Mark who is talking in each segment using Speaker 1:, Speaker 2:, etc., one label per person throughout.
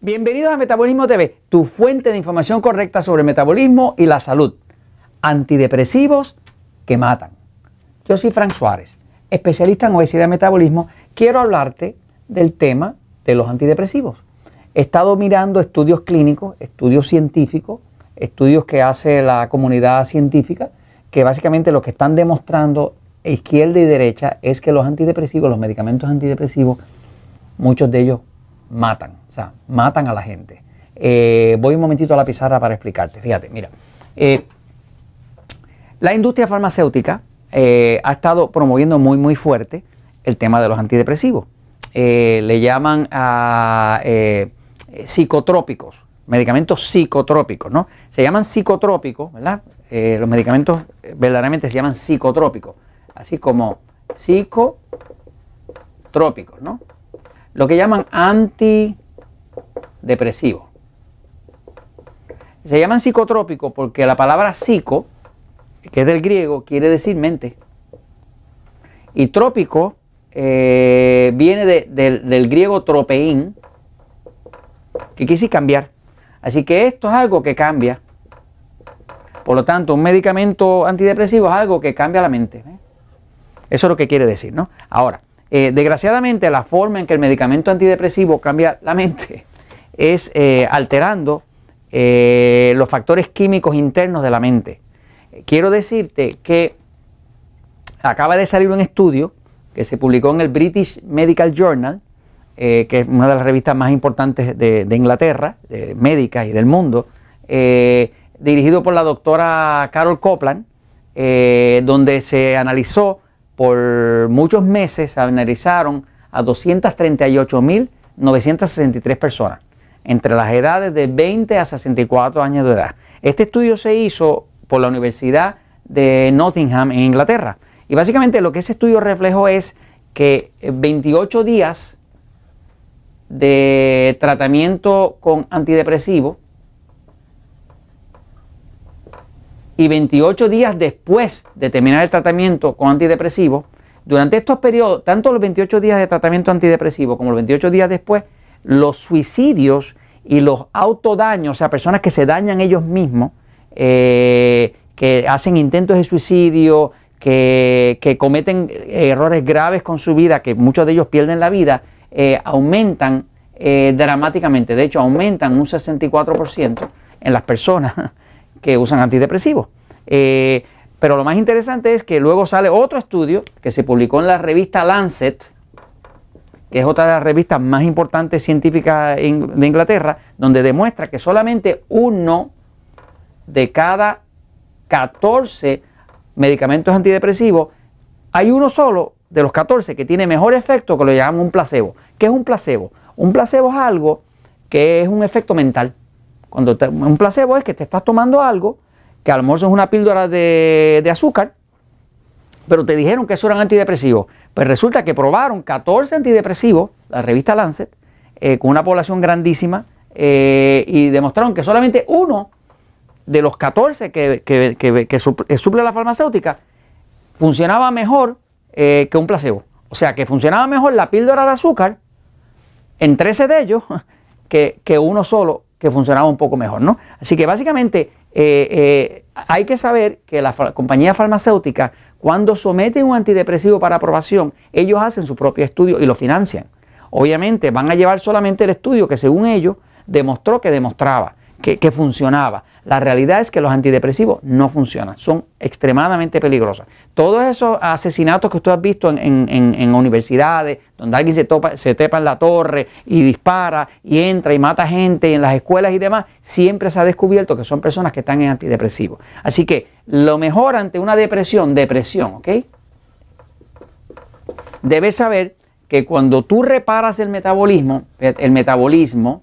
Speaker 1: Bienvenidos a Metabolismo TV, tu fuente de información correcta sobre metabolismo y la salud. Antidepresivos que matan. Yo soy Frank Suárez, especialista en obesidad y metabolismo. Quiero hablarte del tema de los antidepresivos. He estado mirando estudios clínicos, estudios científicos, estudios que hace la comunidad científica, que básicamente lo que están demostrando izquierda y derecha es que los antidepresivos, los medicamentos antidepresivos, muchos de ellos matan, o sea, matan a la gente. Eh, voy un momentito a la pizarra para explicarte. Fíjate, mira, eh, la industria farmacéutica eh, ha estado promoviendo muy, muy fuerte el tema de los antidepresivos. le llaman a psicotrópicos, medicamentos psicotrópicos, ¿no? Se llaman psicotrópicos, ¿verdad? los medicamentos verdaderamente se llaman psicotrópicos, así como psicotrópicos, ¿no? Lo que llaman antidepresivos. Se llaman psicotrópicos porque la palabra psico, que es del griego, quiere decir mente. Y trópico eh, viene del, griego tropeín, que decir cambiar. Así que esto es algo que cambia. Por lo tanto, un medicamento antidepresivo es algo que cambia la mente. ¿eh? Eso es lo que quiere decir, ¿no? Ahora, eh, desgraciadamente, la forma en que el medicamento antidepresivo cambia la mente es eh, alterando eh, los factores químicos internos de la mente. Quiero decirte que acaba de salir un estudio que se publicó en el British Medical Journal, que es una de las revistas más importantes de, de Inglaterra, médicas y del mundo, dirigido por la doctora Carol Copland, donde se analizó por muchos meses se analizaron a 238.963 personas entre las edades de 20 a 64 años de edad. Este estudio se hizo por la Universidad de Nottingham en Inglaterra. Y básicamente lo que ese estudio reflejó es que 28 días de tratamiento con antidepresivo y 28 días después de terminar el tratamiento con antidepresivo, durante estos periodos, tanto los 28 días de tratamiento antidepresivo como los 28 días después, los suicidios y los autodaños, o sea, personas que se dañan ellos mismos, eh, que hacen intentos de suicidio, que, cometen errores graves con su vida, que muchos de ellos pierden la vida, eh, aumentan eh, dramáticamente. De hecho, aumentan un 64% en las personas que usan antidepresivos. Eh, pero lo más interesante es que luego sale otro estudio que se publicó en la revista Lancet, que es otra de las revistas más importantes científicas de Inglaterra, donde demuestra que solamente uno de cada 14 medicamentos antidepresivos, hay uno solo de los 14 que tiene mejor efecto que lo llamamos un placebo. ¿Qué es un placebo? Un placebo es algo que es un efecto mental. Cuando un placebo es que te estás tomando algo, que a lo mejor es una píldora de, azúcar, pero te dijeron que eso eran antidepresivos. Pues resulta que probaron 14 antidepresivos, la revista Lancet, eh, con una población grandísima, eh, y demostraron que solamente uno de los 14 que, que, suple la farmacéutica funcionaba mejor eh, que un placebo. O sea, que funcionaba mejor la píldora de azúcar en 13 de ellos que, que uno solo que funcionaba un poco mejor, ¿no? Así que básicamente eh, eh, hay que saber que la compañía farmacéutica, cuando someten un antidepresivo para aprobación, ellos hacen su propio estudio y lo financian. Obviamente van a llevar solamente el estudio que según ellos demostró que demostraba que, funcionaba. La realidad es que los antidepresivos no funcionan, son extremadamente peligrosos. Todos esos asesinatos que usted ha visto en, universidades, donde alguien se, topa, se tepa en la torre y dispara y entra y mata gente en las escuelas y demás, siempre se ha descubierto que son personas que están en antidepresivos. Así que lo mejor ante una depresión, depresión, ¿ok? Debes saber que cuando tú reparas el metabolismo, el metabolismo,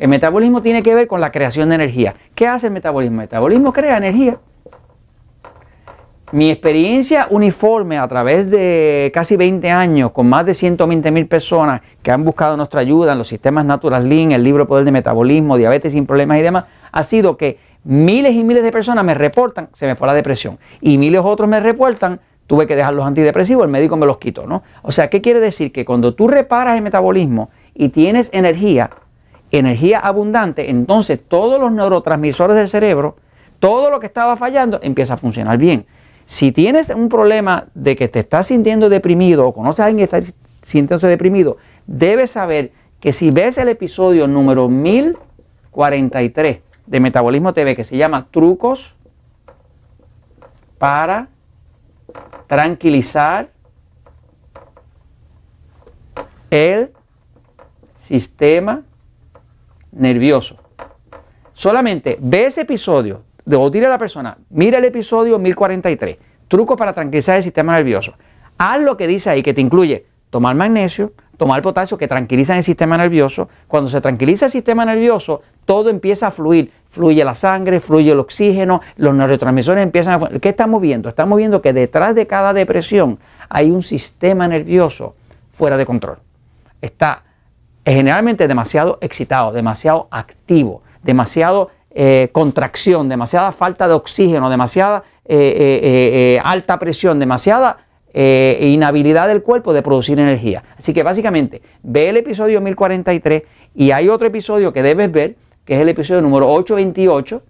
Speaker 1: el metabolismo tiene que ver con la creación de energía. ¿Qué hace el metabolismo? El metabolismo crea energía. Mi experiencia uniforme a través de casi 20 años con más de 120 mil personas que han buscado nuestra ayuda en los sistemas Natural Lean, el libro Poder de Metabolismo, Diabetes sin Problemas y demás, ha sido que miles y miles de personas me reportan, se me fue la depresión, y miles otros me reportan, tuve que dejar los antidepresivos, el médico me los quitó, ¿no? O sea, ¿qué quiere decir? Que cuando tú reparas el metabolismo y tienes energía, energía abundante, entonces todos los neurotransmisores del cerebro, todo lo que estaba fallando empieza a funcionar bien. Si tienes un problema de que te estás sintiendo deprimido o conoces a alguien que está sintiéndose deprimido, debes saber que si ves el episodio número 1043 de Metabolismo TV que se llama Trucos para tranquilizar el sistema nervioso. Solamente ve ese episodio, o dile a la persona, mira el episodio 1043, trucos para tranquilizar el sistema nervioso. Haz lo que dice ahí, que te incluye tomar magnesio, tomar potasio, que tranquilizan el sistema nervioso. Cuando se tranquiliza el sistema nervioso, todo empieza a fluir. Fluye la sangre, fluye el oxígeno, los neurotransmisores empiezan a. ¿Qué estamos viendo? Estamos viendo que detrás de cada depresión hay un sistema nervioso fuera de control. Está generalmente demasiado excitado, demasiado activo, demasiado eh, contracción, demasiada falta de oxígeno, demasiada eh, eh, alta presión, demasiada inhabilidad del cuerpo de producir energía. Así que básicamente ve el episodio 1043 y hay otro episodio que debes ver, que es el episodio número 828,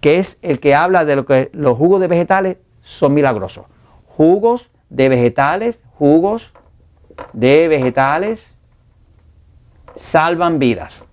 Speaker 1: que es el que habla de lo que los jugos de vegetales son milagrosos. Jugos de vegetales, jugos de vegetales salvan vidas.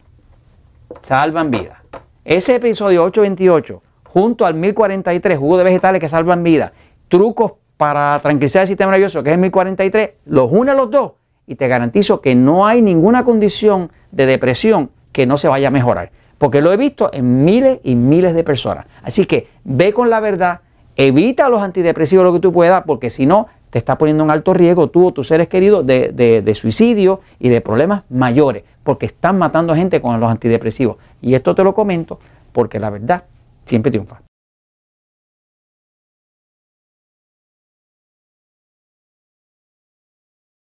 Speaker 1: Salvan vidas. Ese episodio 828, junto al 1043, jugo de vegetales que salvan vidas, trucos para tranquilizar el sistema nervioso, que es el 1043, los une a los dos y te garantizo que no hay ninguna condición de depresión que no se vaya a mejorar. Porque lo he visto en miles y miles de personas. Así que ve con la verdad, evita los antidepresivos lo que tú puedas, porque si no, te está poniendo en alto riesgo tú o tus seres queridos de, suicidio y de problemas mayores, porque están matando gente con los antidepresivos. Y esto te lo comento porque la verdad siempre triunfa.